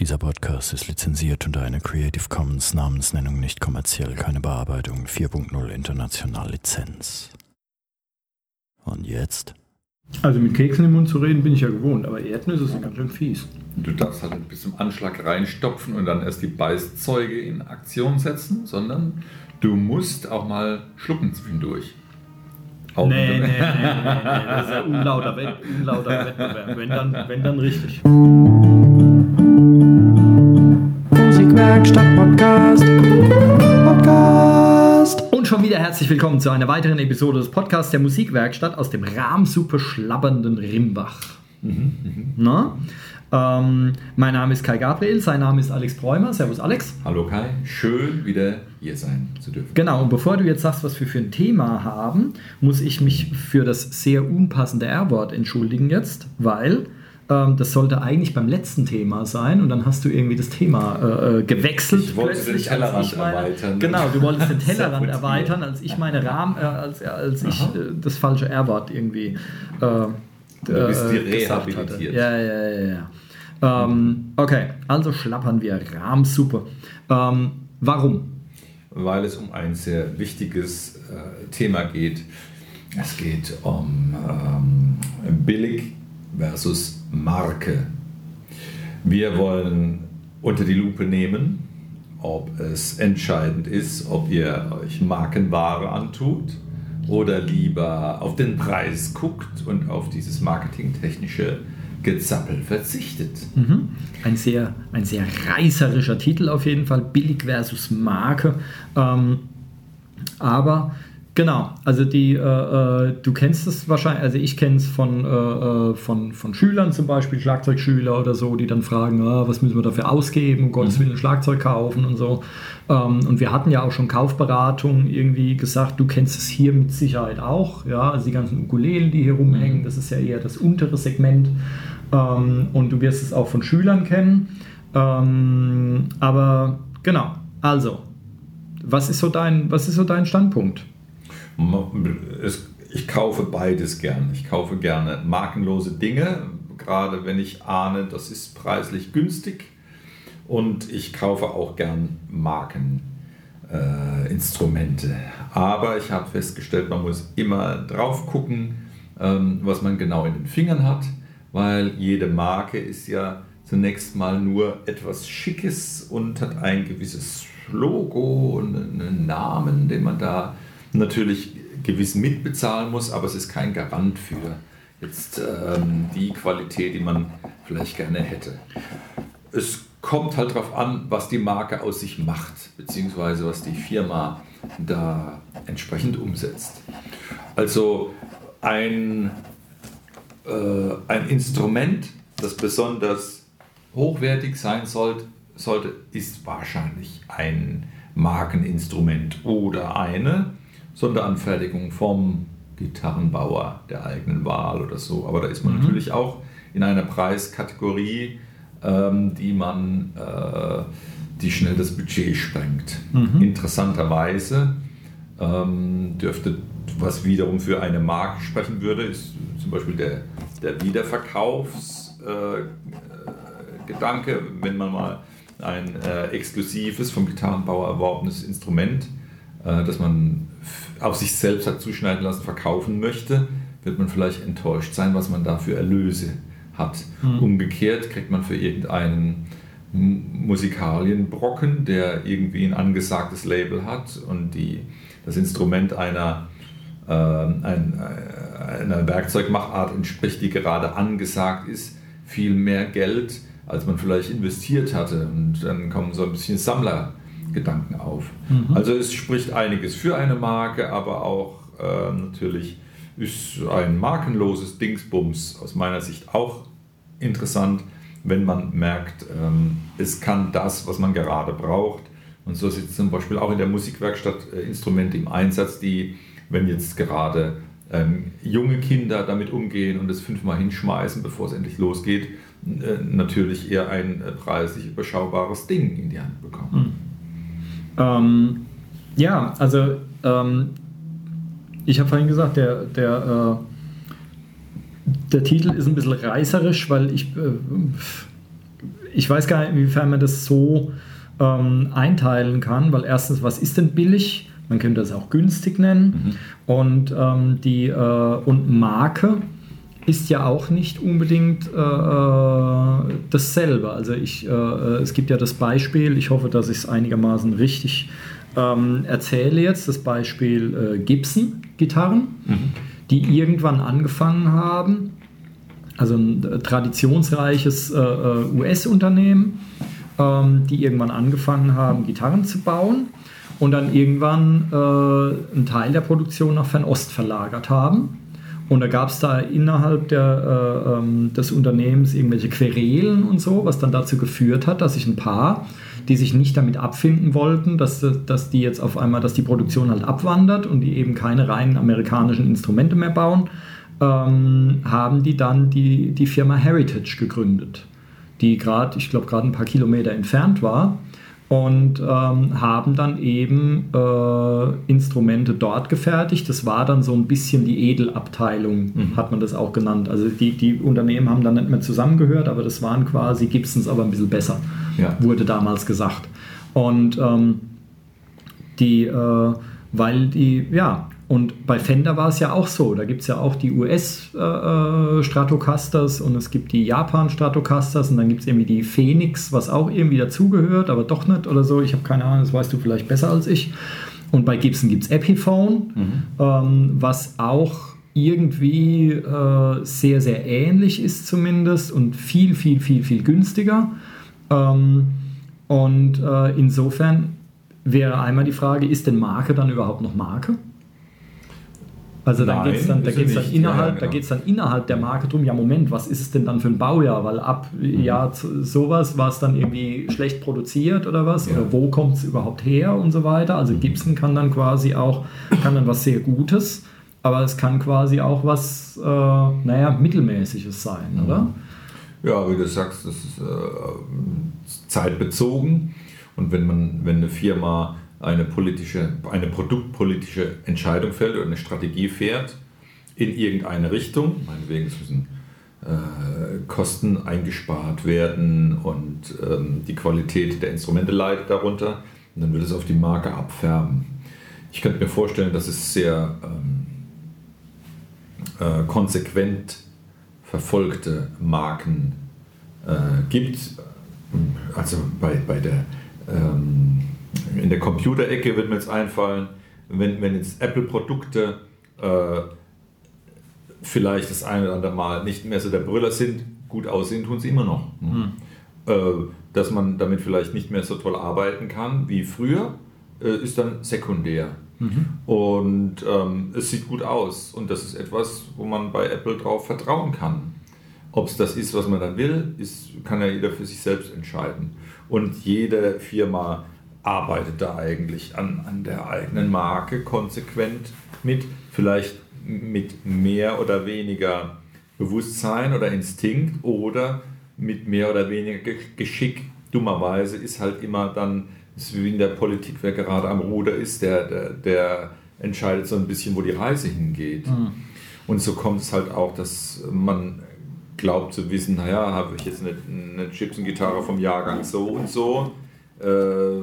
Dieser Podcast ist lizenziert unter einer Creative Commons Namensnennung nicht kommerziell, keine Bearbeitung 4.0 international Lizenz. Und jetzt? Also mit Keksen im Mund zu reden bin ich ja gewohnt, aber Erdnüsse sind ganz schön fies. Du darfst halt nicht bis zum Anschlag reinstopfen und dann erst die Beißzeuge in Aktion setzen, sondern du musst auch mal schlucken zwischendurch. Nee, nee, nee, nee, nee, das ist ja unlauter, unlauter Wettbewerb. Wenn dann, wenn dann richtig. Musikwerkstatt Podcast. Podcast. Und schon wieder herzlich willkommen zu einer weiteren Episode des Podcasts der Musikwerkstatt aus dem rahmsuppe schlabbernden Rimbach. Na? Ähm, mein Name ist Kai Gabriel, sein Name ist Alex Bräumer. Servus Alex. Hallo Kai, schön wieder hier sein zu dürfen. Genau, und bevor du jetzt sagst, was wir für ein Thema haben, muss ich mich für das sehr unpassende R-Wort entschuldigen jetzt, weil das sollte eigentlich beim letzten Thema sein und dann hast du irgendwie das Thema äh, äh, gewechselt. Ich wollte den Tellerrand meine, erweitern. Genau, du wolltest den Tellerrand erweitern, als ich meine Rahmen, äh, als, als ich äh, das falsche R-Wort irgendwie äh, Du bist äh, gesagt hatte. rehabilitiert. Ja, ja, ja, ja. Ähm, okay, also schlappern wir. Rahmsuppe. Ähm, warum? weil es um ein sehr wichtiges äh, Thema geht. Es geht um ähm, billig versus Marke. Wir wollen unter die Lupe nehmen, ob es entscheidend ist, ob ihr euch Markenware antut oder lieber auf den Preis guckt und auf dieses marketingtechnische Gezappel verzichtet. Mhm. Ein, sehr, ein sehr reißerischer Titel auf jeden Fall, billig versus Marke. Ähm, aber genau, also die, äh, äh, du kennst es wahrscheinlich, also ich kenne es von, äh, äh, von, von Schülern zum Beispiel, Schlagzeugschüler oder so, die dann fragen, ah, was müssen wir dafür ausgeben, um Gottes Willen Schlagzeug kaufen und so. Ähm, und wir hatten ja auch schon Kaufberatung irgendwie gesagt, du kennst es hier mit Sicherheit auch, ja, also die ganzen Ukulelen, die hier rumhängen, das ist ja eher das untere Segment. Ähm, und du wirst es auch von Schülern kennen. Ähm, aber genau, also, was ist so dein, was ist so dein Standpunkt? Ich kaufe beides gern. Ich kaufe gerne markenlose Dinge, gerade wenn ich ahne, das ist preislich günstig. Und ich kaufe auch gern Markeninstrumente. Äh. Aber ich habe festgestellt, man muss immer drauf gucken, ähm, was man genau in den Fingern hat, weil jede Marke ist ja zunächst mal nur etwas Schickes und hat ein gewisses Logo und einen Namen, den man da natürlich gewiss mitbezahlen muss, aber es ist kein Garant für jetzt ähm, die Qualität, die man vielleicht gerne hätte. Es kommt halt darauf an, was die Marke aus sich macht, beziehungsweise was die Firma da entsprechend umsetzt. Also ein, äh, ein Instrument, das besonders hochwertig sein sollte, sollte, ist wahrscheinlich ein Markeninstrument oder eine Sonderanfertigung vom Gitarrenbauer der eigenen Wahl oder so. Aber da ist man natürlich auch in einer Preiskategorie, ähm, die man, äh, die schnell das Budget sprengt. Interessanterweise ähm, dürfte, was wiederum für eine Marke sprechen würde, ist zum Beispiel der, der Wiederverkaufsgedanke, äh, Gedanke, wenn man mal ein äh, exklusives, vom Gitarrenbauer erworbenes Instrument, äh, das man auf sich selbst hat zuschneiden lassen, verkaufen möchte, wird man vielleicht enttäuscht sein, was man da für Erlöse hat. Umgekehrt kriegt man für irgendeinen Musikalienbrocken, der irgendwie ein angesagtes Label hat und die, das Instrument einer, ähm, ein, äh, einer Werkzeugmachart entspricht, die gerade angesagt ist, viel mehr Geld, als man vielleicht investiert hatte. Und dann kommen so ein bisschen Sammlergedanken auf. Also es spricht einiges für eine Marke, aber auch äh, natürlich ist ein markenloses Dingsbums aus meiner Sicht auch interessant, wenn man merkt, ähm, es kann das, was man gerade braucht. Und so sind zum Beispiel auch in der Musikwerkstatt äh, Instrumente im Einsatz, die, wenn jetzt gerade ähm, junge Kinder damit umgehen und es fünfmal hinschmeißen, bevor es endlich losgeht, äh, natürlich eher ein äh, preislich überschaubares Ding in die Hand bekommen. Ähm, ja, also ähm, ich habe vorhin gesagt, der, der, äh, der Titel ist ein bisschen reißerisch, weil ich, äh, ich weiß gar nicht, inwiefern man das so ähm, einteilen kann, weil erstens, was ist denn billig? Man könnte das auch günstig nennen. Mhm. Und ähm, die äh, und Marke ist ja auch nicht unbedingt äh, äh dasselbe. Also ich, äh, äh, es gibt ja das Beispiel, ich hoffe, dass ich es einigermaßen richtig ähm, erzähle jetzt, das Beispiel äh, Gibson-Gitarren, mhm. die irgendwann angefangen haben, also ein traditionsreiches äh, US-Unternehmen, ähm, die irgendwann angefangen haben, Gitarren zu bauen und dann irgendwann einen Teil der Produktion nach Fernost verlagert haben und da gab es da innerhalb der, äh, ähm, des Unternehmens irgendwelche Querelen und so, was dann dazu geführt hat, dass sich ein paar, die sich nicht damit abfinden wollten, dass, dass die jetzt auf einmal, dass die Produktion halt abwandert und die eben keine reinen amerikanischen Instrumente mehr bauen, ähm, haben die dann die, die Firma Heritage gegründet, die gerade, ich glaube, gerade ein paar Kilometer entfernt war und ähm, haben dann eben äh, Instrumente dort gefertigt. Das war dann so ein bisschen die Edelabteilung, mhm. hat man das auch genannt. Also die, die Unternehmen haben dann nicht mehr zusammengehört, aber das waren quasi Gibsons, aber ein bisschen besser, ja. wurde damals gesagt. Und ähm, die, äh, weil die, ja, und bei Fender war es ja auch so. Da gibt es ja auch die US-Stratocasters äh, und es gibt die Japan-Stratocasters und dann gibt es irgendwie die Phoenix, was auch irgendwie dazugehört, aber doch nicht oder so. Ich habe keine Ahnung, das weißt du vielleicht besser als ich. Und bei Gibson gibt es Epiphone, mhm. ähm, was auch irgendwie äh, sehr, sehr ähnlich ist zumindest und viel, viel, viel, viel günstiger. Ähm, und äh, insofern wäre einmal die Frage, ist denn Marke dann überhaupt noch Marke? Also da geht es dann, da geht's dann, innerhalb, ja, genau. dann innerhalb der Marke drum, ja Moment, was ist es denn dann für ein Baujahr? Weil ab mhm. Jahr sowas war es dann irgendwie schlecht produziert oder was? Ja. Oder wo kommt es überhaupt her und so weiter? Also. Gibson kann dann quasi auch, kann dann was sehr Gutes, aber es kann quasi auch was, äh, naja, Mittelmäßiges sein, mhm. oder? Ja, wie du sagst, das ist äh, zeitbezogen. Und wenn man, wenn eine Firma eine politische, eine produktpolitische Entscheidung fällt oder eine Strategie fährt in irgendeine Richtung. Meinetwegen müssen äh, Kosten eingespart werden und ähm, die Qualität der Instrumente leidet darunter. Und dann wird es auf die Marke abfärben. Ich könnte mir vorstellen, dass es sehr ähm, äh, konsequent verfolgte Marken äh, gibt. Also bei, bei der ähm, in der Computerecke wird mir jetzt einfallen, wenn, wenn jetzt Apple-Produkte äh, vielleicht das eine oder andere Mal nicht mehr so der Brüller sind, gut aussehen tun sie immer noch. Mhm. Äh, dass man damit vielleicht nicht mehr so toll arbeiten kann wie früher, äh, ist dann sekundär. Mhm. Und ähm, es sieht gut aus und das ist etwas, wo man bei Apple drauf vertrauen kann. Ob es das ist, was man dann will, ist, kann ja jeder für sich selbst entscheiden. Und jede Firma arbeitet da eigentlich an, an der eigenen Marke konsequent mit, vielleicht mit mehr oder weniger Bewusstsein oder Instinkt oder mit mehr oder weniger Geschick. Dummerweise ist halt immer dann, ist wie in der Politik, wer gerade am Ruder ist, der, der, der entscheidet so ein bisschen, wo die Reise hingeht. Mhm. Und so kommt es halt auch, dass man glaubt zu wissen, naja, habe ich jetzt eine, eine Gibson-Gitarre vom Jahrgang so und so, äh,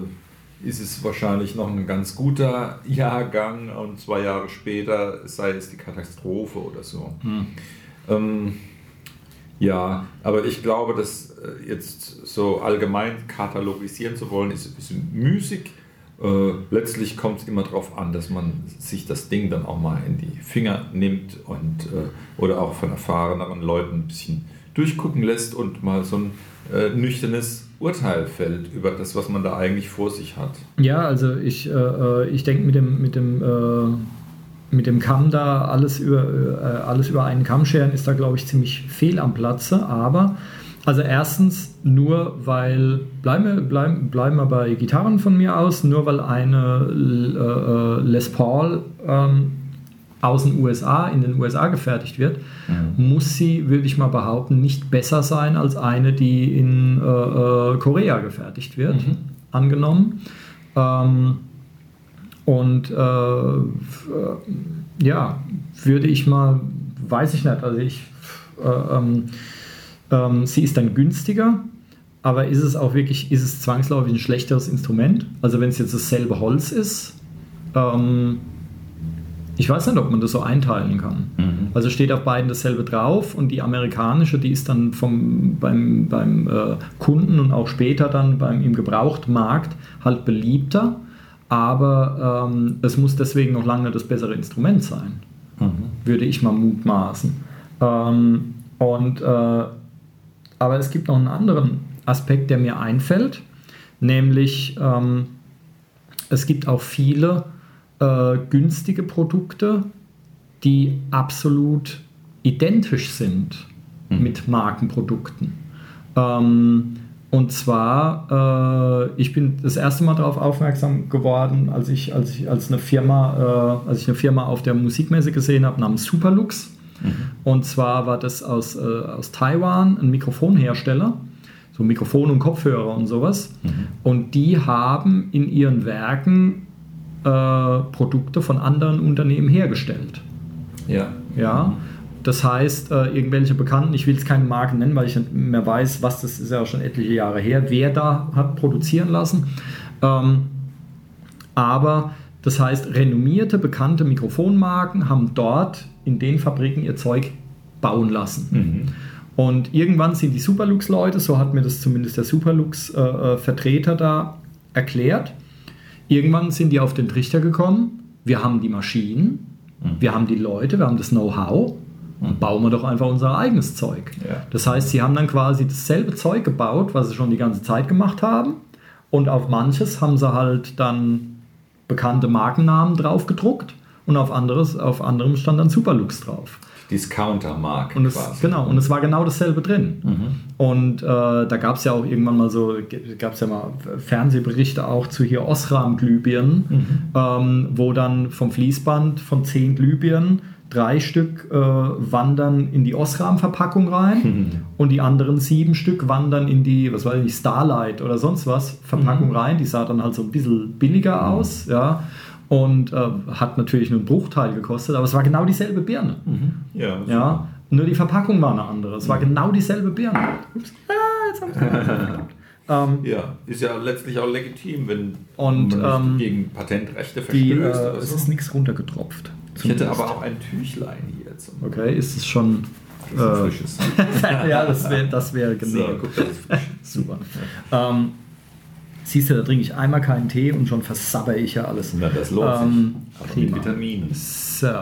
ist es wahrscheinlich noch ein ganz guter Jahrgang und zwei Jahre später sei es die Katastrophe oder so. Hm. Ähm, ja, aber ich glaube, das äh, jetzt so allgemein katalogisieren zu wollen, ist, ist müßig. Äh, letztlich kommt es immer darauf an, dass man sich das Ding dann auch mal in die Finger nimmt und äh, oder auch von erfahreneren Leuten ein bisschen durchgucken lässt und mal so ein äh, nüchternes Urteil fällt über das, was man da eigentlich vor sich hat. Ja, also ich, äh, äh ich denke mit dem, mit dem äh, mit dem Kamm da alles über, äh, alles über einen Kamm scheren ist da, glaube ich, ziemlich fehl am Platze. Aber, also erstens, nur weil, bleiben wir, bleiben, bleiben wir bei Gitarren von mir aus, nur weil eine äh, äh Les Paul ähm, aus den USA, in den USA gefertigt wird, mhm. muss sie, würde ich mal behaupten, nicht besser sein als eine, die in äh, äh, Korea gefertigt wird, mhm. angenommen. Ähm, und äh, ja, würde ich mal, weiß ich nicht, also ich, äh, ähm, ähm, sie ist dann günstiger, aber ist es auch wirklich, ist es zwangsläufig ein schlechteres Instrument? Also wenn es jetzt dasselbe Holz ist, ähm, ich weiß nicht, ob man das so einteilen kann. Mhm. Also steht auf beiden dasselbe drauf und die amerikanische, die ist dann vom, beim, beim äh, Kunden und auch später dann beim, im Gebrauchtmarkt halt beliebter, aber ähm, es muss deswegen noch lange das bessere Instrument sein, mhm. würde ich mal mutmaßen. Ähm, und, äh, aber es gibt noch einen anderen Aspekt, der mir einfällt, nämlich ähm, es gibt auch viele äh, günstige Produkte, die absolut identisch sind mhm. mit Markenprodukten. Ähm, und zwar, äh, ich bin das erste Mal darauf aufmerksam geworden, als ich, als ich als eine Firma, äh, als ich eine Firma auf der Musikmesse gesehen habe namens Superlux. Mhm. Und zwar war das aus, äh, aus Taiwan ein Mikrofonhersteller, so Mikrofon und Kopfhörer und sowas. Mhm. Und die haben in ihren Werken äh, Produkte von anderen Unternehmen hergestellt. Ja. Ja. Das heißt, äh, irgendwelche Bekannten, ich will es keine Marken nennen, weil ich nicht mehr weiß, was das ist ja schon etliche Jahre her, wer da hat produzieren lassen. Ähm, aber das heißt, renommierte, bekannte Mikrofonmarken haben dort in den Fabriken ihr Zeug bauen lassen. Mhm. Und irgendwann sind die Superlux-Leute, so hat mir das zumindest der Superlux-Vertreter äh, da erklärt, Irgendwann sind die auf den Trichter gekommen, wir haben die Maschinen, mhm. wir haben die Leute, wir haben das Know-how und mhm. bauen wir doch einfach unser eigenes Zeug. Ja. Das heißt, sie haben dann quasi dasselbe Zeug gebaut, was sie schon die ganze Zeit gemacht haben und auf manches haben sie halt dann bekannte Markennamen drauf gedruckt und auf anderes, auf anderem stand dann Superlux drauf. Discounter-Marke quasi. Genau, und es war genau dasselbe drin. Mhm. Und äh, da gab es ja auch irgendwann mal so, gab es ja mal Fernsehberichte auch zu hier Osram-Glühbirnen, mhm. ähm, wo dann vom Fließband von zehn Glühbirnen drei Stück äh, wandern in die Osram-Verpackung rein mhm. und die anderen sieben Stück wandern in die, was weiß ich, Starlight oder sonst was Verpackung mhm. rein. Die sah dann halt so ein bisschen billiger mhm. aus, ja und äh, hat natürlich nur einen Bruchteil gekostet, aber es war genau dieselbe Birne. Mhm. Ja, ja, nur die Verpackung war eine andere. Es war mhm. genau dieselbe Birne. Ups. Ah, jetzt haben ähm, ja, ist ja letztlich auch legitim, wenn und, man ähm, gegen Patentrechte verstößt. Die, äh, so. Es ist nichts runtergetropft. Ich hätte aber auch ein Tüchlein hier. Zum okay, ist es schon. Äh, frisches. ja, das wäre das wär genau. So, guck, das ist. Super. Ähm, Siehst du, da trinke ich einmal keinen Tee und schon versabber ich ja alles. Na, das lohnt ähm, sich. Aber Vitaminen. So.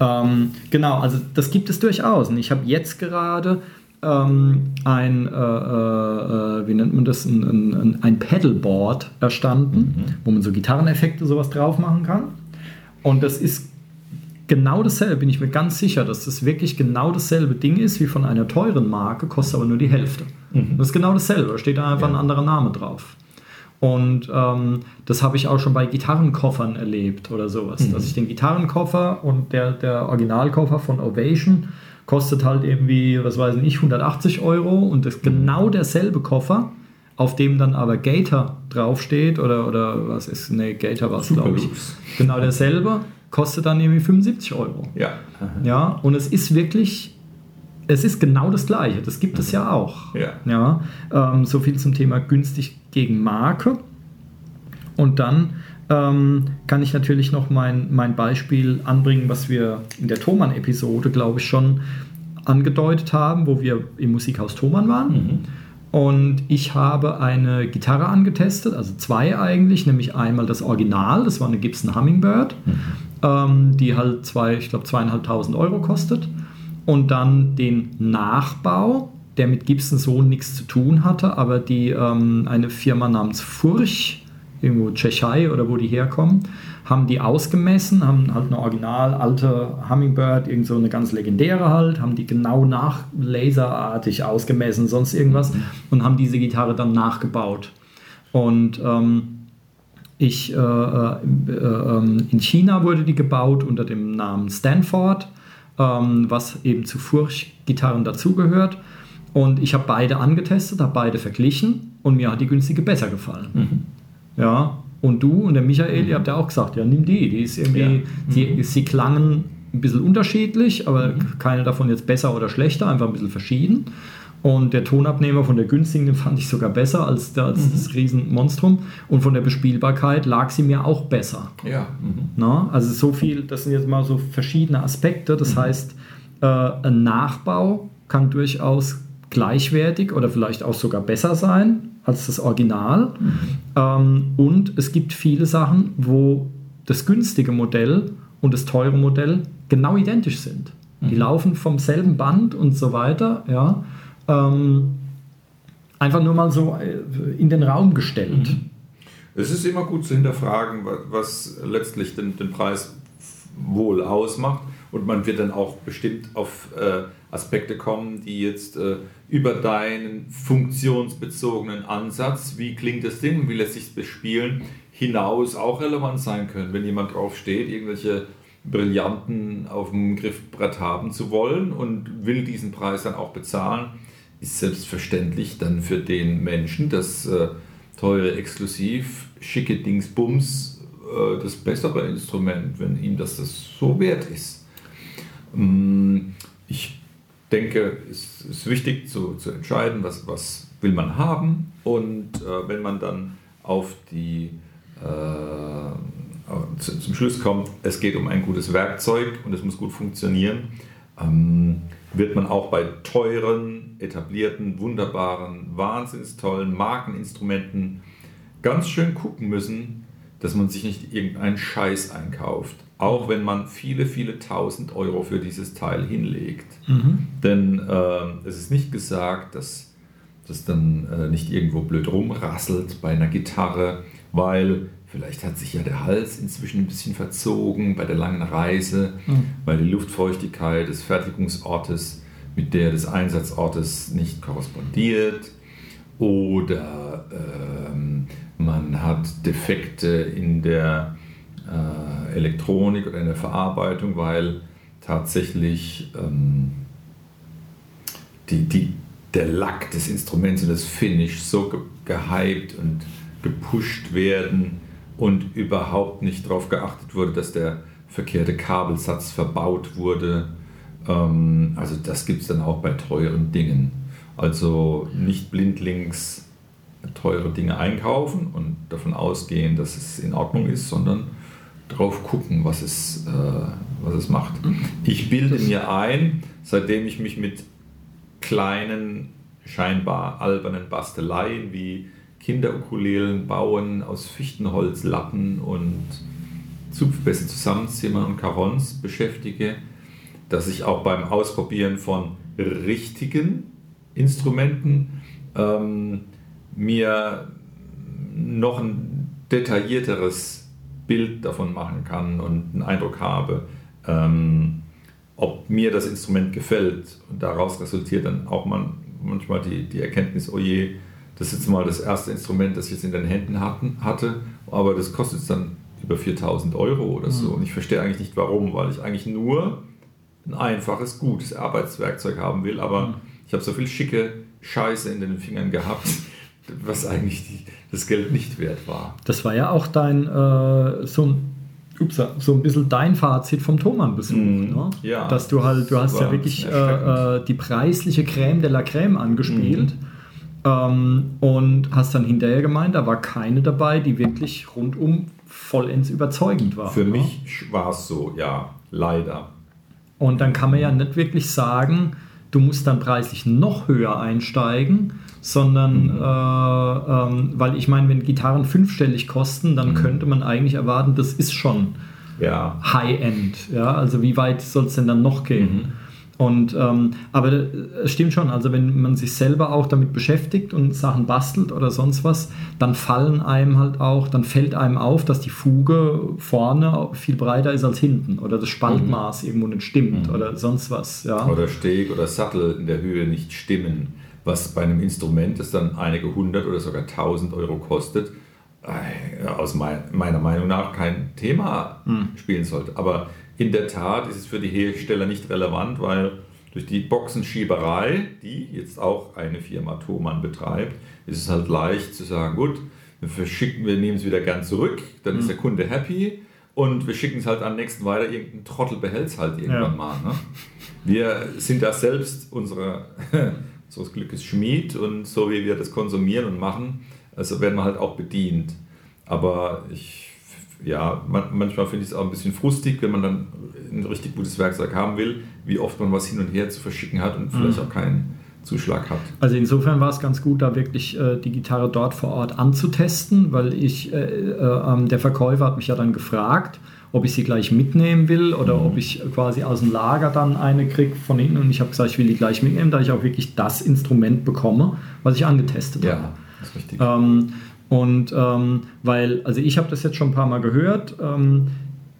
Ähm, genau, also das gibt es durchaus. Und ich habe jetzt gerade ähm, ein, äh, äh, wie nennt man das, ein, ein, ein Pedalboard erstanden, mhm. wo man so Gitarreneffekte sowas drauf machen kann. Und das ist genau dasselbe, bin ich mir ganz sicher, dass das wirklich genau dasselbe Ding ist wie von einer teuren Marke, kostet aber nur die Hälfte. Mhm. Das ist genau dasselbe, da steht einfach ja. ein anderer Name drauf. Und ähm, das habe ich auch schon bei Gitarrenkoffern erlebt oder sowas. Mhm. Dass ich den Gitarrenkoffer und der, der Originalkoffer von Ovation kostet halt irgendwie, was weiß ich, 180 Euro und das ist mhm. genau derselbe Koffer, auf dem dann aber Gator draufsteht oder, oder was ist, ne, Gator war es, glaube ich. Genau derselbe kostet dann irgendwie 75 Euro. Ja. Ja, und es ist wirklich, es ist genau das Gleiche. Das gibt es ja auch. Ja. ja ähm, so viel zum Thema günstig gegen Marke. Und dann ähm, kann ich natürlich noch mein, mein Beispiel anbringen, was wir in der Thomann-Episode, glaube ich, schon angedeutet haben, wo wir im Musikhaus Thomann waren. Mhm. Und ich habe eine Gitarre angetestet, also zwei eigentlich, nämlich einmal das Original, das war eine Gibson Hummingbird. Mhm ähm, die halt zwei, ich glaube zweieinhalbtausend Euro kostet. Und dann den Nachbau, der mit Gibson so nichts zu tun hatte, aber die ähm, eine Firma namens Furch, irgendwo Tschechei oder wo die herkommen, haben die ausgemessen, haben halt eine original alte Hummingbird, irgend so eine ganz legendäre halt, haben die genau nach laserartig ausgemessen, sonst irgendwas mhm. und haben diese Gitarre dann nachgebaut. Und ähm, ich, äh, äh, ähm, in China wurde die gebaut unter dem Namen Stanford, ähm, was eben zu Furch-Gitarren dazugehört. Und ich habe beide angetestet, habe beide verglichen und mir hat die günstige besser gefallen. Mhm. Ja, und du und der Michael, mhm. ihr habt ja auch gesagt, ja, nimm die. Die ist irgendwie, ja. die, mhm. sie klangen ein bisschen unterschiedlich, aber mhm. keine davon jetzt besser oder schlechter, einfach ein bisschen verschieden. Und der Tonabnehmer von der günstigen, den fand ich sogar besser als, der, als mhm. das Riesenmonstrum. Und von der Bespielbarkeit lag sie mir auch besser. Ja. Mhm. Na, also so viel, das sind jetzt mal so verschiedene Aspekte. Das mhm. heißt, äh, ein Nachbau kann durchaus gleichwertig oder vielleicht auch sogar besser sein als das Original. Mhm. Ähm, und es gibt viele Sachen, wo das günstige Modell und das teure Modell genau identisch sind. Die mhm. laufen vom selben Band und so weiter. Ja. Ähm, einfach nur mal so äh, in den Raum gestellt. Mhm. Es ist immer gut zu hinterfragen, was letztlich den, den Preis wohl ausmacht. Und man wird dann auch bestimmt auf äh, Aspekte kommen, die jetzt äh, über deinen funktionsbezogenen Ansatz, wie klingt das Ding, wie lässt sich es bespielen, hinaus auch relevant sein können. Wenn jemand drauf steht, irgendwelche Brillanten auf dem Griffbrett haben zu wollen und will diesen Preis dann auch bezahlen, ist selbstverständlich dann für den Menschen das äh, teure, exklusiv, schicke Dingsbums äh, das bessere Instrument, wenn ihm das, das so wert ist. Ähm, ich denke, es ist wichtig zu, zu entscheiden, was, was will man haben und äh, wenn man dann auf die äh, zu, zum Schluss kommt, es geht um ein gutes Werkzeug und es muss gut funktionieren, ähm, wird man auch bei teuren, etablierten, wunderbaren, wahnsinnstollen Markeninstrumenten ganz schön gucken müssen, dass man sich nicht irgendeinen Scheiß einkauft. Auch wenn man viele, viele tausend Euro für dieses Teil hinlegt. Mhm. Denn äh, es ist nicht gesagt, dass das dann äh, nicht irgendwo blöd rumrasselt bei einer Gitarre, weil vielleicht hat sich ja der Hals inzwischen ein bisschen verzogen bei der langen Reise, mhm. weil die Luftfeuchtigkeit des Fertigungsortes mit der des Einsatzortes nicht korrespondiert oder ähm, man hat Defekte in der äh, Elektronik oder in der Verarbeitung, weil tatsächlich ähm, die, die, der Lack des Instruments und das Finish so ge gehypt und gepusht werden und überhaupt nicht darauf geachtet wurde, dass der verkehrte Kabelsatz verbaut wurde. Ähm, also das gibt es dann auch bei teuren Dingen. Also nicht blindlings teure Dinge einkaufen und davon ausgehen, dass es in Ordnung ist, sondern drauf gucken, was es, äh, was es macht. Ich bilde mir ein, seitdem ich mich mit kleinen, scheinbar albernen Basteleien wie Kinderukulelen bauen aus Fichtenholz, Lappen und Zupfbässe zusammenzimmern und Carons beschäftige, dass ich auch beim Ausprobieren von richtigen Instrumenten ähm, mir noch ein detaillierteres Bild davon machen kann und einen Eindruck habe, ähm, ob mir das Instrument gefällt. Und daraus resultiert dann auch man, manchmal die, die Erkenntnis, oh das ist jetzt mal das erste Instrument, das ich jetzt in den Händen hatten, hatte, aber das kostet dann über 4000 Euro oder so. Mhm. Und ich verstehe eigentlich nicht warum, weil ich eigentlich nur ein einfaches, gutes Arbeitswerkzeug haben will, aber mhm. ich habe so viel schicke Scheiße in den Fingern gehabt, was eigentlich die, das Geld nicht wert war. Das war ja auch dein, äh, so ein so ein bisschen dein Fazit vom Thomann-Besuch. Mm, ne? ja, Dass du halt, du hast ja wirklich äh, äh, die preisliche Creme de la Creme angespielt. Mm. Ähm, und hast dann hinterher gemeint, da war keine dabei, die wirklich rundum vollends überzeugend war. Für ne? mich war es so, ja, leider. Und dann kann man ja nicht wirklich sagen, du musst dann preislich noch höher einsteigen, sondern mhm. äh, ähm, weil ich meine, wenn Gitarren fünfstellig kosten, dann mhm. könnte man eigentlich erwarten, das ist schon ja. High-End. Ja? Also wie weit soll es denn dann noch gehen? Mhm. Und, ähm, aber es stimmt schon, also wenn man sich selber auch damit beschäftigt und Sachen bastelt oder sonst was, dann fallen einem halt auch, dann fällt einem auf, dass die Fuge vorne viel breiter ist als hinten oder das Spaltmaß mhm. irgendwo nicht stimmt mhm. oder sonst was. Ja. Oder Steg oder Sattel in der Höhe nicht stimmen, was bei einem Instrument, das dann einige hundert oder sogar tausend Euro kostet, äh, aus meiner Meinung nach kein Thema mhm. spielen sollte. Aber in der Tat ist es für die Hersteller nicht relevant, weil durch die Boxenschieberei, die jetzt auch eine Firma Thomann betreibt, ist es halt leicht zu sagen, gut, wir verschicken, wir nehmen es wieder gern zurück, dann mhm. ist der Kunde happy und wir schicken es halt am nächsten weiter, irgendein Trottel behält es halt irgendwann ja. mal. Ne? Wir sind da selbst unsere so das Glück ist Schmied und so wie wir das konsumieren und machen, also werden wir halt auch bedient. Aber ich, ja, manchmal finde ich es auch ein bisschen frustig, wenn man dann ein richtig gutes Werkzeug haben will, wie oft man was hin und her zu verschicken hat und vielleicht mhm. auch keinen Zuschlag hat. Also insofern war es ganz gut, da wirklich äh, die Gitarre dort vor Ort anzutesten, weil ich, äh, äh, ähm, der Verkäufer hat mich ja dann gefragt, ob ich sie gleich mitnehmen will oder mhm. ob ich quasi aus dem Lager dann eine kriege von ihnen und ich habe gesagt, ich will die gleich mitnehmen, da ich auch wirklich das Instrument bekomme, was ich angetestet ja, habe. Ja, das ist richtig. Ähm, und ähm, weil, also ich habe das jetzt schon ein paar Mal gehört, ähm,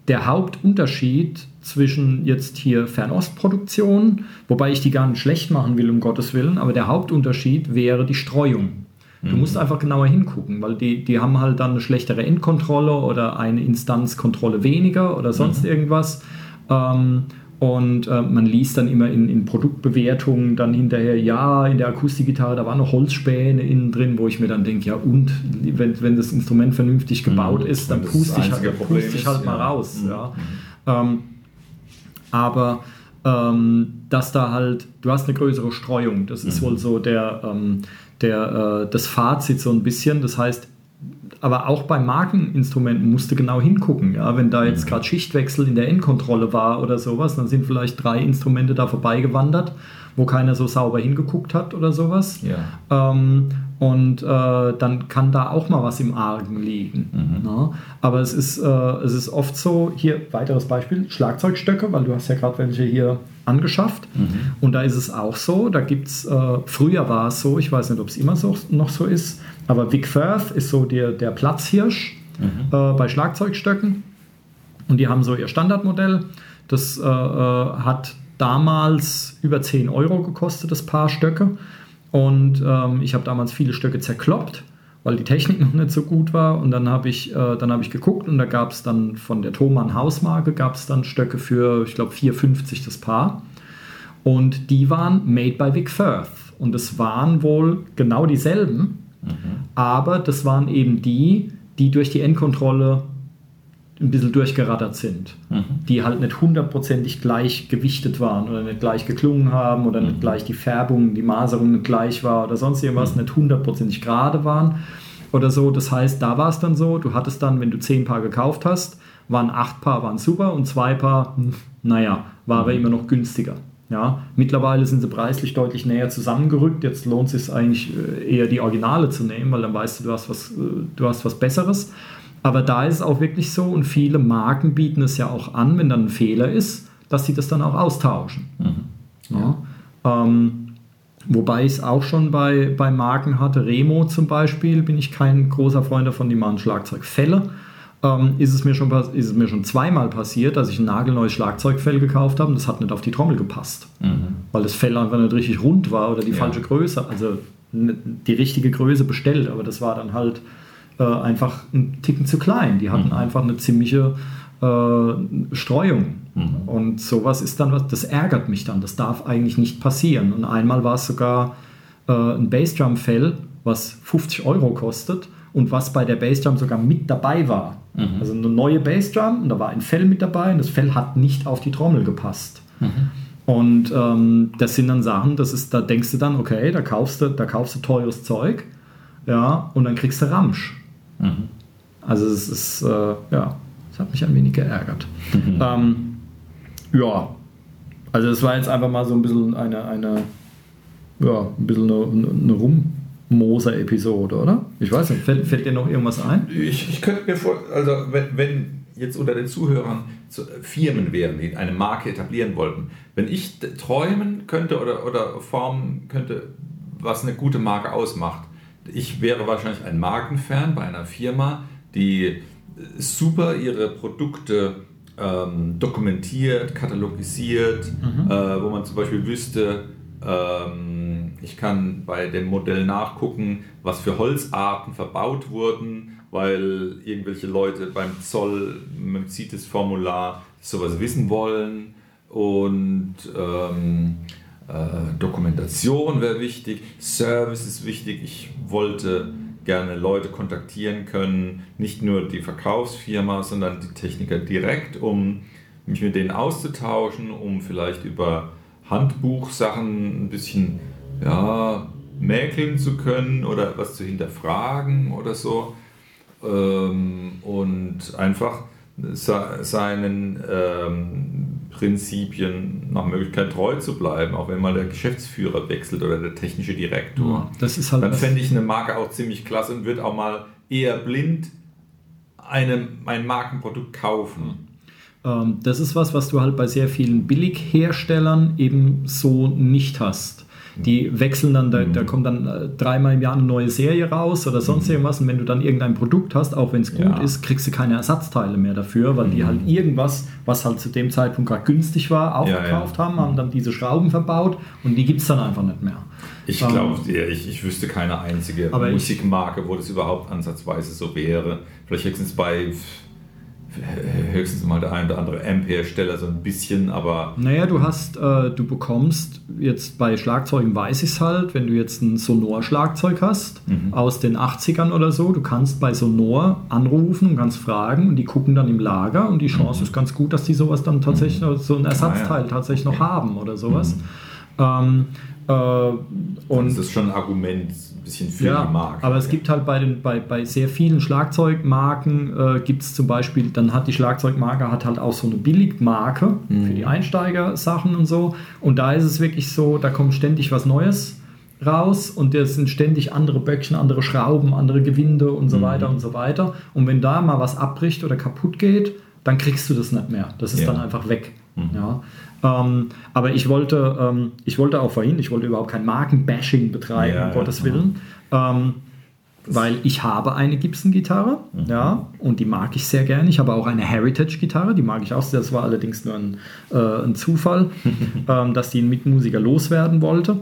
der Hauptunterschied zwischen jetzt hier Fernostproduktion, wobei ich die gar nicht schlecht machen will, um Gottes Willen, aber der Hauptunterschied wäre die Streuung. Du musst mhm. einfach genauer hingucken, weil die, die haben halt dann eine schlechtere Endkontrolle oder eine Instanzkontrolle weniger oder sonst mhm. irgendwas. Ähm, und äh, man liest dann immer in, in, Produktbewertungen dann hinterher, ja, in der Akustikgitarre, da waren noch Holzspäne innen drin, wo ich mir dann denke, ja und, wenn, wenn das Instrument vernünftig gebaut mhm. ist, dann puste ich, halt, puste ich halt mal ja. raus. Mhm. Ja. Ähm, aber ähm, dass da halt, du hast eine größere Streuung, das ist mhm. wohl so der, ähm, der, äh, das Fazit so ein bisschen. Das heißt, aber auch bei Markeninstrumenten musst du genau hingucken. Ja? Wenn da jetzt mhm. gerade Schichtwechsel in der Endkontrolle war oder sowas, dann sind vielleicht drei Instrumente da vorbeigewandert, wo keiner so sauber hingeguckt hat oder sowas. Ja. Ähm, und äh, dann kann da auch mal was im Argen liegen. Mhm. Ne? Aber es ist, äh, es ist oft so, hier weiteres Beispiel, Schlagzeugstöcke, weil du hast ja gerade welche hier angeschafft. Mhm. Und da ist es auch so, da gibt es, äh, früher war es so, ich weiß nicht, ob es immer so, noch so ist, aber Vic Firth ist so der, der Platzhirsch mhm. Äh, bei Schlagzeugstöcken. Und die haben so ihr Standardmodell. Das äh, äh, hat damals über 10 Euro gekostet, das Paar Stöcke. Und ähm, ich habe damals viele Stöcke zerkloppt, weil die Technik noch nicht so gut war. Und dann habe ich, äh, hab ich geguckt und da gab es dann von der Thomann Hausmarke gab es dann Stöcke für, ich glaube, 4,50 das Paar. Und die waren made by Vic Firth. Und es waren wohl genau dieselben, mhm. aber das waren eben die, die durch die Endkontrolle ein bisschen durchgerattert sind, mhm. die halt nicht hundertprozentig gleich gewichtet waren oder nicht gleich geklungen haben oder mhm. nicht gleich die Färbung, die Maserung nicht gleich war oder sonst irgendwas, mhm. nicht hundertprozentig gerade waren oder so. Das heißt, da war es dann so, du hattest dann, wenn du zehn Paar gekauft hast, waren acht Paar waren super und zwei Paar, hm, naja, war aber mhm. immer noch günstiger. Ja, mittlerweile sind sie preislich deutlich näher zusammengerückt. Jetzt lohnt es sich eigentlich äh, eher die Originale zu nehmen, weil dann weißt du, du hast was, äh, du hast was Besseres. Aber da ist es auch wirklich so und viele Marken bieten es ja auch an, wenn dann ein Fehler ist, dass sie das dann auch austauschen. Mhm. Ja. Ähm, wobei ich es auch schon bei, bei Marken hatte, Remo zum Beispiel, bin ich kein großer Freund davon, die machen Schlagzeugfälle. Ähm, ist, es mir schon, ist es mir schon zweimal passiert, dass ich ein nagelneues Schlagzeugfell gekauft habe und das hat nicht auf die Trommel gepasst. Mhm. Weil das Fell einfach nicht richtig rund war oder die ja. falsche Größe, also die richtige Größe bestellt, aber das war dann halt äh, einfach ein Ticken zu klein. Die hatten mhm. einfach eine ziemliche äh, Streuung. Mhm. Und sowas ist dann was, das ärgert mich dann. Das darf eigentlich nicht passieren. Und einmal war es sogar äh, ein Bassdrum-Fell, was 50 Euro kostet und was bei der Bassdrum sogar mit dabei war. Mhm. Also eine neue Bassdrum und da war ein Fell mit dabei und das Fell hat nicht auf die Trommel gepasst. Mhm. Und ähm, das sind dann Sachen, das ist, da denkst du dann, okay, da kaufst du, da kaufst du teures Zeug, ja, und dann kriegst du Ramsch. Mhm. Also es ist, äh, ja, es hat mich ein wenig geärgert. Mhm. Ähm, ja, also es war jetzt einfach mal so ein bisschen eine, eine ja, ein bisschen eine, eine Rummoser-Episode, oder? Ich weiß nicht, fällt, fällt dir noch irgendwas ein? Ich, ich könnte mir vor, also wenn, wenn jetzt unter den Zuhörern Firmen wären, die eine Marke etablieren wollten, wenn ich träumen könnte oder, oder formen könnte, was eine gute Marke ausmacht, ich wäre wahrscheinlich ein Markenfan bei einer Firma, die super ihre Produkte ähm, dokumentiert, katalogisiert, mhm. äh, wo man zum Beispiel wüsste, ähm, ich kann bei dem Modell nachgucken, was für Holzarten verbaut wurden, weil irgendwelche Leute beim Zoll, man sieht das Formular, sowas wissen wollen und ähm, äh, Dokumentation wäre wichtig, Service ist wichtig. Ich wollte gerne Leute kontaktieren können, nicht nur die Verkaufsfirma, sondern die Techniker direkt, um mich mit denen auszutauschen, um vielleicht über Handbuchsachen ein bisschen ja, mäkeln zu können oder was zu hinterfragen oder so. Ähm, und einfach seinen ähm, Prinzipien nach Möglichkeit treu zu bleiben, auch wenn mal der Geschäftsführer wechselt oder der technische Direktor. das ist halt Dann fände ich eine Marke auch ziemlich klasse und würde auch mal eher blind eine, ein Markenprodukt kaufen. Ähm, das ist was, was du halt bei sehr vielen Billigherstellern eben so nicht hast. Die wechseln dann, da, da kommt dann äh, dreimal im Jahr eine neue Serie raus oder sonst Mhm. irgendwas. Und wenn du dann irgendein Produkt hast, auch wenn es gut Ja. ist, kriegst du keine Ersatzteile mehr dafür, weil die halt irgendwas, was halt zu dem Zeitpunkt gerade günstig war, aufgekauft ja. haben, haben dann diese Schrauben verbaut und die gibt es dann einfach nicht mehr. Ich Ähm, glaube, ich, ich wüsste keine einzige Musikmarke, wo das überhaupt ansatzweise so wäre. Vielleicht höchstens bei höchstens mal der ein oder andere Amp-Hersteller so ein bisschen, aber Naja, du hast, äh, du bekommst jetzt bei Schlagzeugen weiß ich es halt, wenn du jetzt ein Sonor-Schlagzeug hast aus den 80ern oder so, du kannst bei Sonor anrufen und kannst fragen und die gucken dann im Lager und die Chance ist ganz gut, dass die sowas dann tatsächlich, noch- so ein Ersatzteil tatsächlich noch haben oder sowas. Ähm, äh, und das ist schon ein Argument ein bisschen für ja, Marke. aber es gibt halt bei, den, bei, bei sehr vielen Schlagzeugmarken, äh, gibt es zum Beispiel, dann hat die Schlagzeugmarke hat halt auch so eine Billigmarke für die Einsteigersachen und so. Und da ist es wirklich so, da kommt ständig was Neues raus und es sind ständig andere Böckchen, andere Schrauben, andere Gewinde und so weiter und so weiter. Und wenn da mal was abbricht oder kaputt geht, dann kriegst du das nicht mehr. Das ist Ja. dann einfach weg. Ja. Ähm, aber ich wollte, ähm, ich wollte auch vorhin, ich wollte überhaupt kein Markenbashing betreiben, Ja, um Gottes ja. Willen. Ähm, weil ich habe eine Gibson-Gitarre, ja, und die mag ich sehr gerne. Ich habe auch eine Heritage-Gitarre, die mag ich auch sehr. Das war allerdings nur ein, äh, ein Zufall, ähm, dass die einen Mitmusiker loswerden wollte.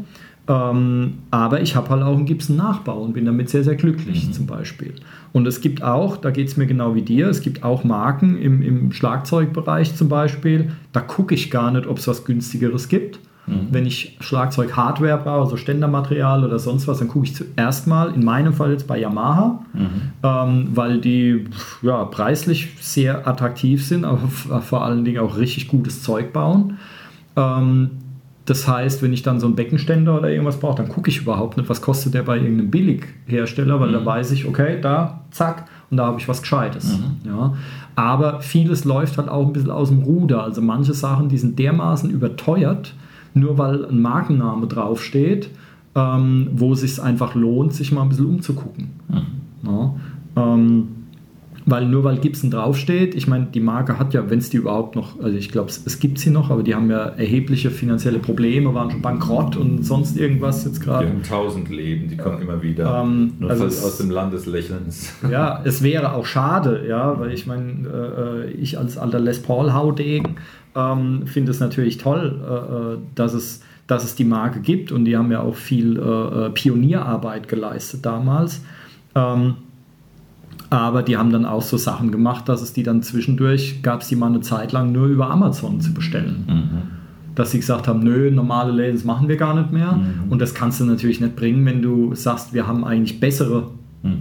Ähm, aber ich habe halt auch einen Gibson-Nachbau und bin damit sehr, sehr glücklich zum Beispiel. Und es gibt auch, da geht es mir genau wie dir, es gibt auch Marken im, im Schlagzeugbereich zum Beispiel, da gucke ich gar nicht, ob es was günstigeres gibt. Wenn ich Schlagzeug-Hardware brauche, also Ständermaterial oder sonst was, dann gucke ich zuerst mal, in meinem Fall jetzt bei Yamaha, ähm, weil die ja, preislich sehr attraktiv sind, aber vor allen Dingen auch richtig gutes Zeug bauen. Ähm, das heißt, wenn ich dann so einen Beckenständer oder irgendwas brauche, dann gucke ich überhaupt nicht, was kostet der bei irgendeinem Billighersteller, weil da weiß ich, okay, da, zack, und da habe ich was Gescheites. Ja. Aber vieles läuft halt auch ein bisschen aus dem Ruder. Also manche Sachen, die sind dermaßen überteuert, nur weil ein Markenname draufsteht, ähm, wo es sich einfach lohnt, sich mal ein bisschen umzugucken. Ja. Ähm, weil nur weil Gibson draufsteht, ich meine, die Marke hat ja, wenn es die überhaupt noch, also ich glaube, es, es gibt sie noch, aber die haben ja erhebliche finanzielle Probleme, waren schon bankrott und sonst irgendwas jetzt die gerade. haben tausend Leben, die kommen immer wieder. Ähm, Nur also es- aus dem Land des Lächelns. Ja, es wäre auch schade, ja, weil ich meine, äh, ich als alter Les Paul Haudegen ähm, finde es natürlich toll, äh, äh, dass es dass es die Marke gibt und die haben ja auch viel äh, äh, Pionierarbeit geleistet damals. Ähm, aber die haben dann auch so Sachen gemacht, dass es die dann zwischendurch, gab es die mal eine Zeit lang nur über Amazon zu bestellen. Dass sie gesagt haben, nö, normale Labels machen wir gar nicht mehr. Und das kannst du natürlich nicht bringen, wenn du sagst, wir haben eigentlich bessere,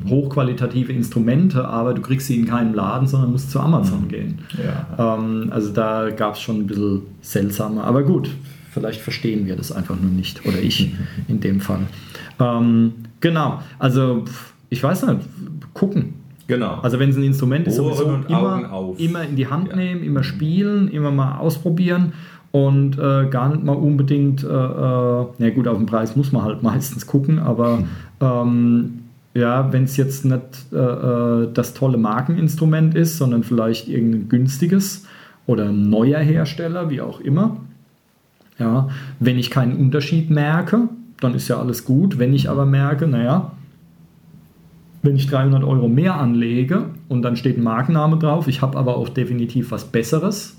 hochqualitative Instrumente, aber du kriegst sie in keinem Laden, sondern musst zu Amazon gehen. Ja. Ähm, also da gab es schon ein bisschen seltsame, aber gut, vielleicht verstehen wir das einfach nur nicht. Oder ich in dem Fall. Ähm, genau, also ich weiß nicht, gucken. Genau. Also wenn es ein Instrument ist, Ohren sowieso immer, immer in die Hand Ja. nehmen, immer spielen, immer mal ausprobieren und äh, gar nicht mal unbedingt, äh, äh, na gut, auf den Preis muss man halt meistens gucken, aber ähm, ja, wenn es jetzt nicht äh, äh, das tolle Markeninstrument ist, sondern vielleicht irgendein günstiges oder ein neuer Hersteller, wie auch immer, ja, wenn ich keinen Unterschied merke, dann ist ja alles gut. Wenn ich aber merke, naja, wenn ich 300 Euro mehr anlege und dann steht ein Markenname drauf, ich habe aber auch definitiv was Besseres,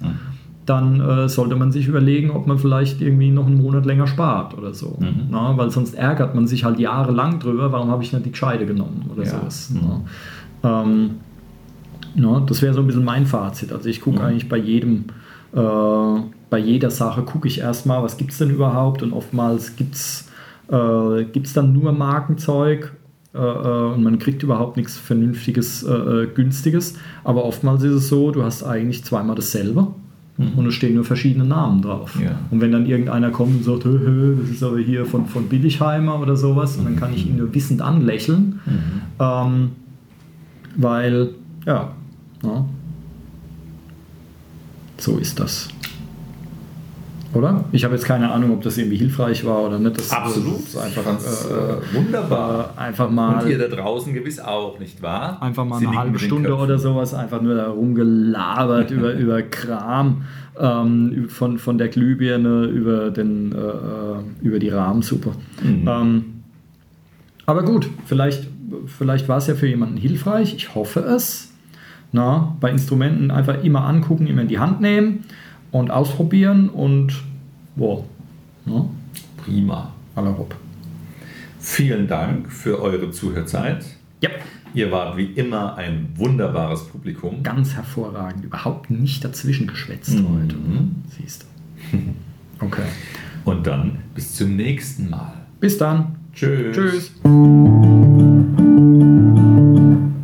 dann äh, sollte man sich überlegen, ob man vielleicht irgendwie noch einen Monat länger spart oder so. Na, weil sonst ärgert man sich halt jahrelang drüber, warum habe ich nicht die Gescheite genommen oder Ja. sowas. Na. Ähm, na, das wäre so ein bisschen mein Fazit. Also ich gucke eigentlich bei jedem, äh, bei jeder Sache gucke ich erstmal, was gibt es denn überhaupt und oftmals gibt es äh, gibt's dann nur Markenzeug und man kriegt überhaupt nichts Vernünftiges, äh, äh, Günstiges. Aber oftmals ist es so, du hast eigentlich zweimal dasselbe. Und es stehen nur verschiedene Namen drauf. Ja. Und wenn dann irgendeiner kommt und sagt, hö, hö, das ist aber hier von, von Billigheimer oder sowas, dann kann ich ihn nur wissend anlächeln. Ähm, weil, ja, ja, so ist das. Oder? Ich habe jetzt keine Ahnung, ob das irgendwie hilfreich war oder nicht. Das Absolut. ist einfach, äh, äh, wunderbar. äh, einfach mal. Und ihr da draußen gewiss auch, nicht wahr? Einfach mal Sie eine halbe Stunde oder sowas, einfach nur da rumgelabert über, über Kram, ähm, von, von der Glühbirne über, den, äh, äh, über die Rahmensuppe. Mhm. Ähm, aber gut, vielleicht, vielleicht war es ja für jemanden hilfreich, ich hoffe es. Na, bei Instrumenten einfach immer angucken, immer in die Hand nehmen und ausprobieren und wow. Na, Prima. aller hopp. Vielen Dank für eure Zuhörzeit. Ja, Ihr wart wie immer ein wunderbares Publikum. ganz hervorragend, überhaupt nicht dazwischen geschwätzt Mhm. heute. Siehst du. Okay. Und dann bis zum nächsten Mal. Bis dann. Tschüss. Tschüss.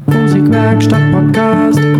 Musikwerkstatt Podcast.